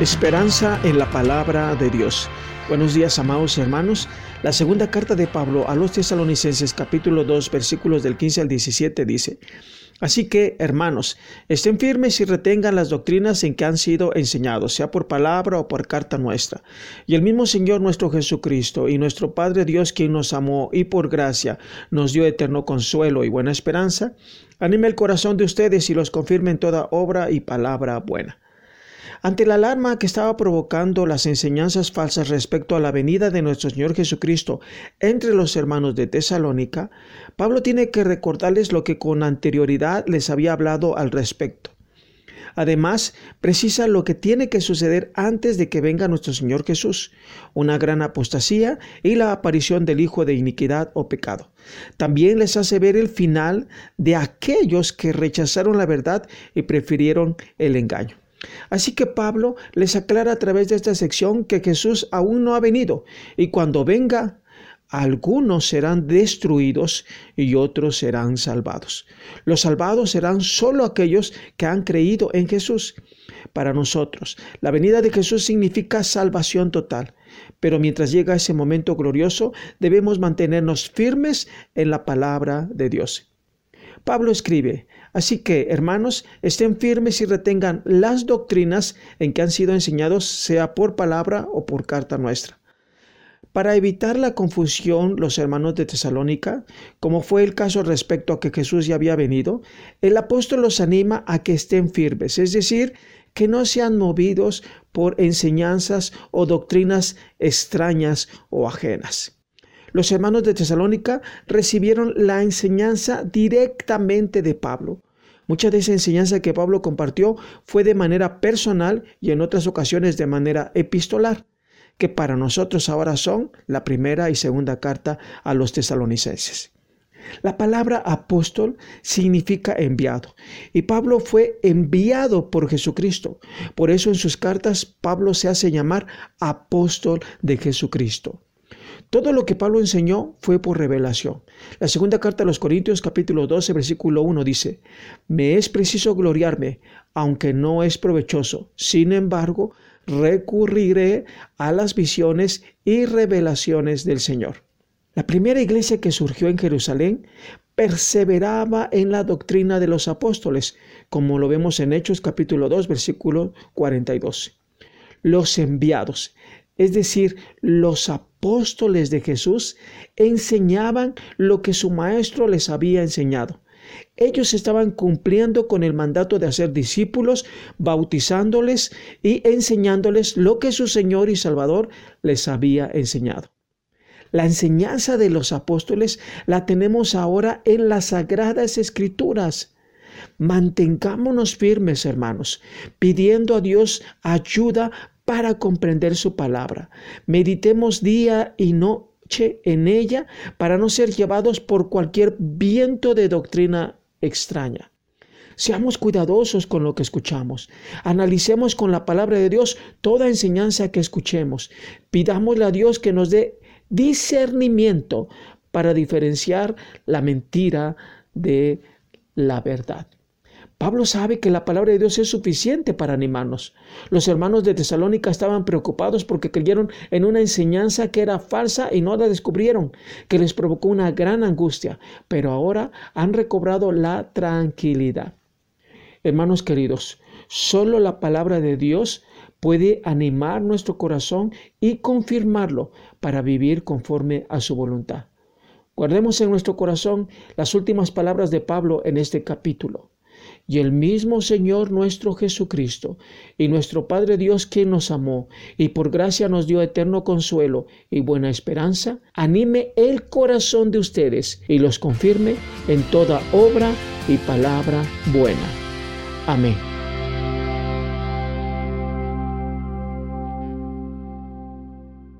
Esperanza en la palabra de Dios. Buenos días, amados hermanos. La segunda carta de Pablo a los tesalonicenses capítulo 2 versículos del 15 al 17 dice, Así que, hermanos, estén firmes y retengan las doctrinas en que han sido enseñados, sea por palabra o por carta nuestra. Y el mismo Señor nuestro Jesucristo y nuestro Padre Dios, quien nos amó y por gracia nos dio eterno consuelo y buena esperanza, anime el corazón de ustedes y los confirme en toda obra y palabra buena. Ante la alarma que estaba provocando las enseñanzas falsas respecto a la venida de nuestro Señor Jesucristo entre los hermanos de Tesalónica, Pablo tiene que recordarles lo que con anterioridad les había hablado al respecto. Además, precisa lo que tiene que suceder antes de que venga nuestro Señor Jesús, una gran apostasía y la aparición del Hijo de iniquidad o pecado. También les hace ver el final de aquellos que rechazaron la verdad y prefirieron el engaño. Así que Pablo les aclara a través de esta sección que Jesús aún no ha venido y cuando venga, algunos serán destruidos y otros serán salvados. Los salvados serán solo aquellos que han creído en Jesús. Para nosotros, la venida de Jesús significa salvación total. Pero mientras llega ese momento glorioso, debemos mantenernos firmes en la palabra de Dios. Pablo escribe, Así que, hermanos, estén firmes y retengan las doctrinas en que han sido enseñados, sea por palabra o por carta nuestra. Para evitar la confusión, los hermanos de Tesalónica, como fue el caso respecto a que Jesús ya había venido, el apóstol los anima a que estén firmes, es decir, que no sean movidos por enseñanzas o doctrinas extrañas o ajenas. Los hermanos de Tesalónica recibieron la enseñanza directamente de Pablo. Mucha de esa enseñanza que Pablo compartió fue de manera personal y en otras ocasiones de manera epistolar, que para nosotros ahora son la primera y segunda carta a los tesalonicenses. La palabra apóstol significa enviado y Pablo fue enviado por Jesucristo. Por eso en sus cartas Pablo se hace llamar apóstol de Jesucristo. Todo lo que Pablo enseñó fue por revelación. La segunda carta a los Corintios capítulo 12 versículo 1 dice, Me es preciso gloriarme, aunque no es provechoso. Sin embargo, recurriré a las visiones y revelaciones del Señor. La primera iglesia que surgió en Jerusalén perseveraba en la doctrina de los apóstoles, como lo vemos en Hechos capítulo 2 versículo 42. Los enviados es decir, los apóstoles de Jesús enseñaban lo que su maestro les había enseñado. Ellos estaban cumpliendo con el mandato de hacer discípulos, bautizándoles y enseñándoles lo que su Señor y Salvador les había enseñado. La enseñanza de los apóstoles la tenemos ahora en las sagradas escrituras. Mantengámonos firmes, hermanos, pidiendo a Dios ayuda para comprender su palabra. Meditemos día y noche en ella para no ser llevados por cualquier viento de doctrina extraña. Seamos cuidadosos con lo que escuchamos. Analicemos con la palabra de Dios toda enseñanza que escuchemos. Pidámosle a Dios que nos dé discernimiento para diferenciar la mentira de la verdad. Pablo sabe que la palabra de Dios es suficiente para animarnos. Los hermanos de Tesalónica estaban preocupados porque creyeron en una enseñanza que era falsa y no la descubrieron, que les provocó una gran angustia, pero ahora han recobrado la tranquilidad. Hermanos queridos, solo la palabra de Dios puede animar nuestro corazón y confirmarlo para vivir conforme a su voluntad. Guardemos en nuestro corazón las últimas palabras de Pablo en este capítulo y el mismo Señor nuestro Jesucristo y nuestro Padre Dios quien nos amó y por gracia nos dio eterno consuelo y buena esperanza, anime el corazón de ustedes y los confirme en toda obra y palabra buena. Amén.